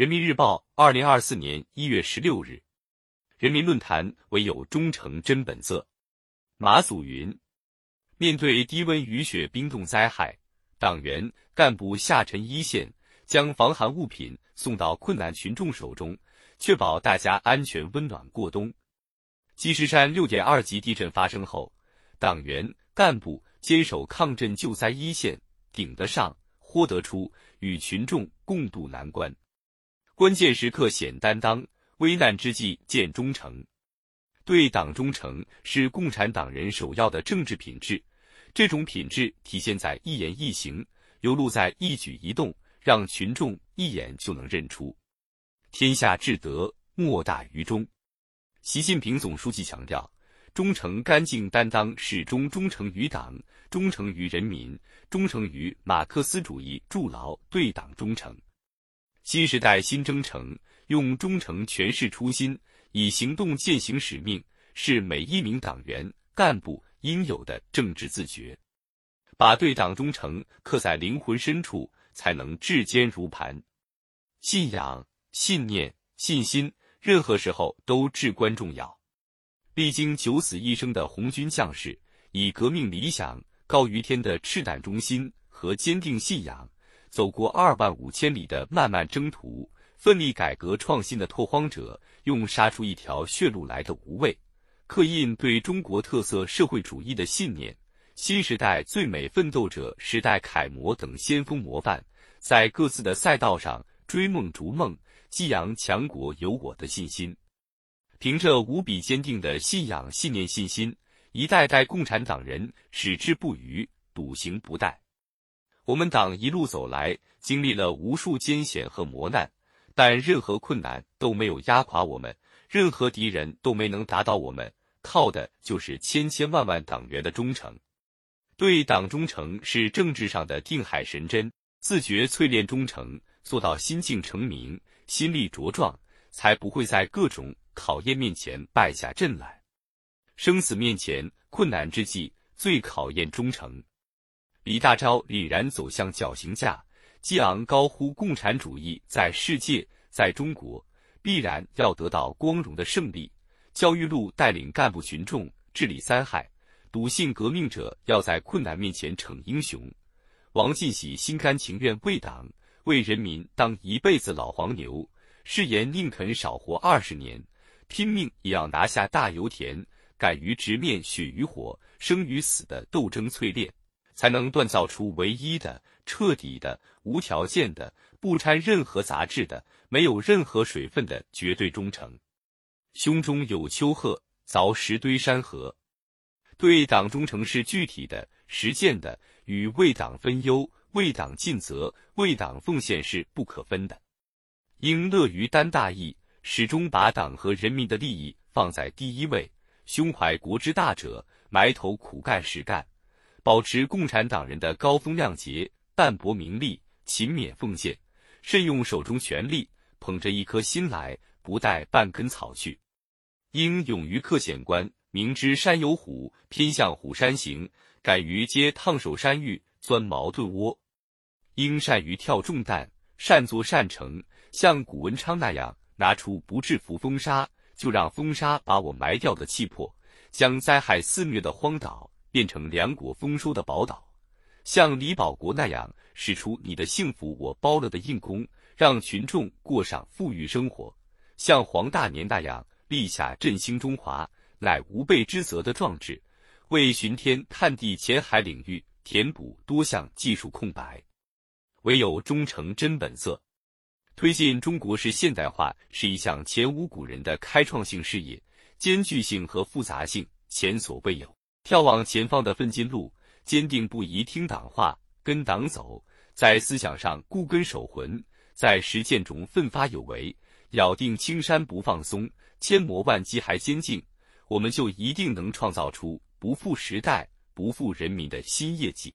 人民日报，二零二四年一月十六日。人民论坛唯有忠诚真本色。马祖云：面对低温雨雪冰冻灾害，党员干部下沉一线，将防寒物品送到困难群众手中，确保大家安全温暖过冬。积石山六点二级地震发生后，党员干部坚守抗震救灾一线，顶得上，豁得出，与群众共度难关。关键时刻显担当，危难之际见忠诚。对党忠诚是共产党人首要的政治品质，这种品质体现在一言一行，流露在一举一动，让群众一眼就能认出。天下至德，莫大于忠。习近平总书记强调，忠诚干净担当始终忠诚于党，忠诚于人民，忠诚于马克思主义，筑牢对党忠诚。新时代新征程，用忠诚诠释初心，以行动践行使命，是每一名党员干部应有的政治自觉。把对党忠诚刻在灵魂深处，才能至坚如磐。信仰、信念、信心，任何时候都至关重要。历经九死一生的红军将士，以革命理想高于天的赤胆忠心和坚定信仰。走过二万五千里的漫漫征途，奋力改革创新的拓荒者，用杀出一条血路来的无畏，刻印对中国特色社会主义的信念，新时代最美奋斗者、时代楷模等先锋模范，在各自的赛道上追梦逐梦，激扬强国有我的信心。凭着无比坚定的信仰、信念、信心，一代代共产党人矢志不渝，笃行不怠。我们党一路走来，经历了无数艰险和磨难，但任何困难都没有压垮我们，任何敌人都没能打倒我们。靠的就是千千万万党员的忠诚。对党忠诚是政治上的定海神针，自觉淬炼忠诚，做到心境澄明、心力茁壮，才不会在各种考验面前败下阵来。生死面前，困难之际，最考验忠诚。李大钊凛然走向绞刑架，激昂高呼：“共产主义在世界，在中国，必然要得到光荣的胜利。”焦裕禄带领干部群众治理灾害，笃信革命者要在困难面前逞英雄。王进喜心甘情愿为党为人民当一辈子老黄牛，誓言宁肯少活二十年，拼命也要拿下大油田，敢于直面血与火、生与死的斗争淬炼。才能锻造出唯一的、彻底的、无条件的、不掺任何杂质的、没有任何水分的绝对忠诚。胸中有丘壑，凿石堆山河。对党忠诚是具体的、实践的，与为党分忧、为党尽责、为党奉献是不可分的。应乐于担大义，始终把党和人民的利益放在第一位，胸怀国之大者，埋头苦干实干。保持共产党人的高风亮节、淡泊名利、勤勉奉献，慎用手中权力，捧着一颗心来，不带半根草去。应勇于克险关，明知山有虎，偏向虎山行，敢于接烫手山芋，钻矛盾窝。应善于跳重担，善作善成，像古文昌那样，拿出不制服风沙，就让风沙把我埋掉的气魄，将灾害肆虐的荒岛。变成粮国丰收的宝岛，像李保国那样使出“你的幸福我包了”的硬功，让群众过上富裕生活；像黄大年那样立下振兴中华乃无辈之责的壮志，为巡天探地潜海领域填补多项技术空白。唯有忠诚真本色，推进中国式现代化是一项前无古人的开创性事业，艰巨性和复杂性前所未有。眺望前方的奋进路，坚定不移听党话，跟党走，在思想上固根守魂，在实践中奋发有为，咬定青山不放松，千磨万击还坚劲，我们就一定能创造出不负时代、不负人民的新业绩。